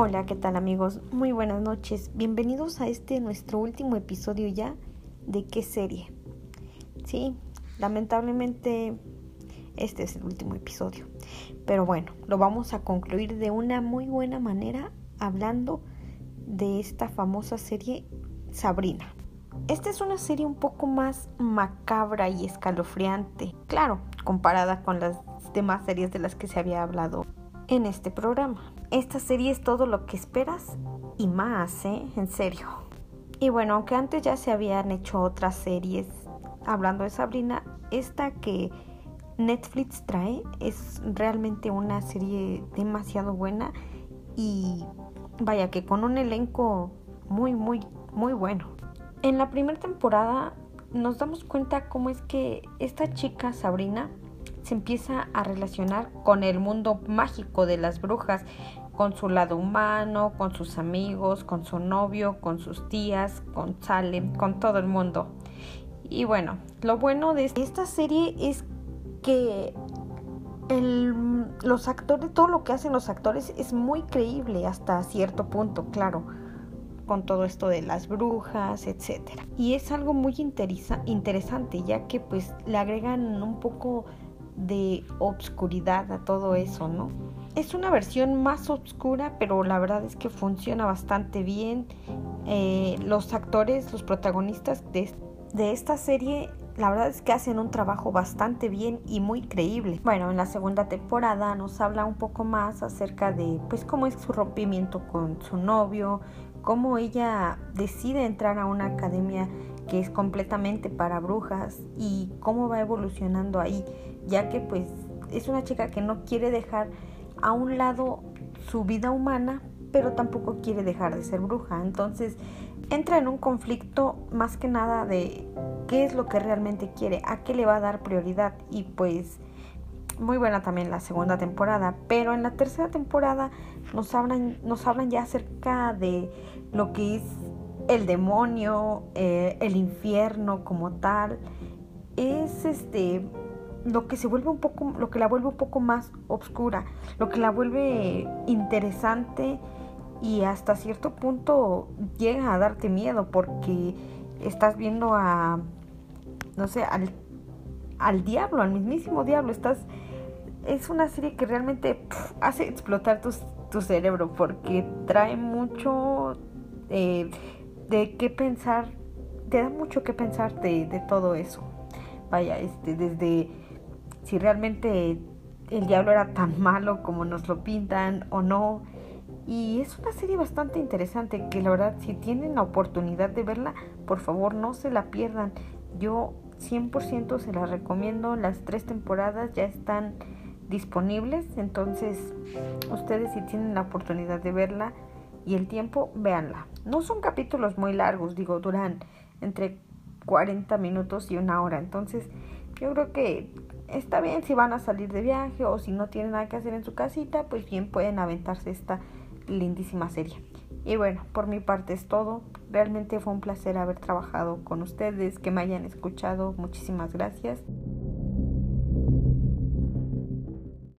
Hola, ¿qué tal amigos? Muy buenas noches. Bienvenidos a este nuestro último episodio ya de qué serie. Sí, lamentablemente este es el último episodio. Pero bueno, lo vamos a concluir de una muy buena manera hablando de esta famosa serie Sabrina. Esta es una serie un poco más macabra y escalofriante, claro, comparada con las demás series de las que se había hablado en este programa. Esta serie es todo lo que esperas y más, ¿eh? En serio. Y bueno, aunque antes ya se habían hecho otras series hablando de Sabrina, esta que Netflix trae es realmente una serie demasiado buena y vaya que con un elenco muy, muy, muy bueno. En la primera temporada nos damos cuenta cómo es que esta chica Sabrina se empieza a relacionar con el mundo mágico de las brujas, con su lado humano, con sus amigos, con su novio, con sus tías, con Salem, con todo el mundo. Y bueno, lo bueno de esta serie es que los actores, todo lo que hacen los actores es muy creíble hasta cierto punto, claro, con todo esto de las brujas, etc. Y es algo muy interesante, ya que pues le agregan un poco de obscuridad a todo eso, ¿no? Es una versión más oscura, pero la verdad es que funciona bastante bien. Eh, los actores, los protagonistas de, de esta serie, la verdad es que hacen un trabajo bastante bien y muy creíble. Bueno, en la segunda temporada nos habla un poco más acerca de, pues, cómo es su rompimiento con su novio, cómo ella decide entrar a una academia que es completamente para brujas y cómo va evolucionando ahí, ya que pues es una chica que no quiere dejar a un lado su vida humana, pero tampoco quiere dejar de ser bruja. Entonces entra en un conflicto más que nada de qué es lo que realmente quiere, a qué le va a dar prioridad y pues muy buena también la segunda temporada, pero en la tercera temporada nos hablan, nos hablan ya acerca de lo que es el demonio, eh, el infierno como tal, es este lo que se vuelve un poco, lo que la vuelve un poco más oscura, lo que la vuelve interesante y hasta cierto punto llega a darte miedo porque estás viendo a, no sé, al, al diablo, al mismísimo diablo, estás, es una serie que realmente hace explotar tu, tu cerebro porque trae mucho eh, de qué pensar, te da mucho que pensar de, de todo eso. Vaya, este, desde si realmente el diablo era tan malo como nos lo pintan o no. Y es una serie bastante interesante que la verdad si tienen la oportunidad de verla, por favor no se la pierdan. Yo 100% se la recomiendo. Las tres temporadas ya están disponibles. Entonces ustedes si tienen la oportunidad de verla, y el tiempo, véanla. No son capítulos muy largos, digo, duran entre 40 minutos y una hora. Entonces, yo creo que está bien si van a salir de viaje o si no tienen nada que hacer en su casita, pues bien pueden aventarse esta lindísima serie. Y bueno, por mi parte es todo. Realmente fue un placer haber trabajado con ustedes, que me hayan escuchado. Muchísimas gracias.